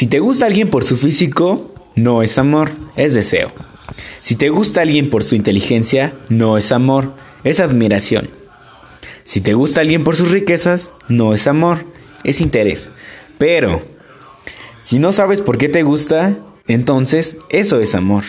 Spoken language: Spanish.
Si te gusta alguien por su físico, no es amor, es deseo. Si te gusta alguien por su inteligencia, no es amor, es admiración. Si te gusta alguien por sus riquezas, no es amor, es interés. Pero, si no sabes por qué te gusta, entonces eso es amor.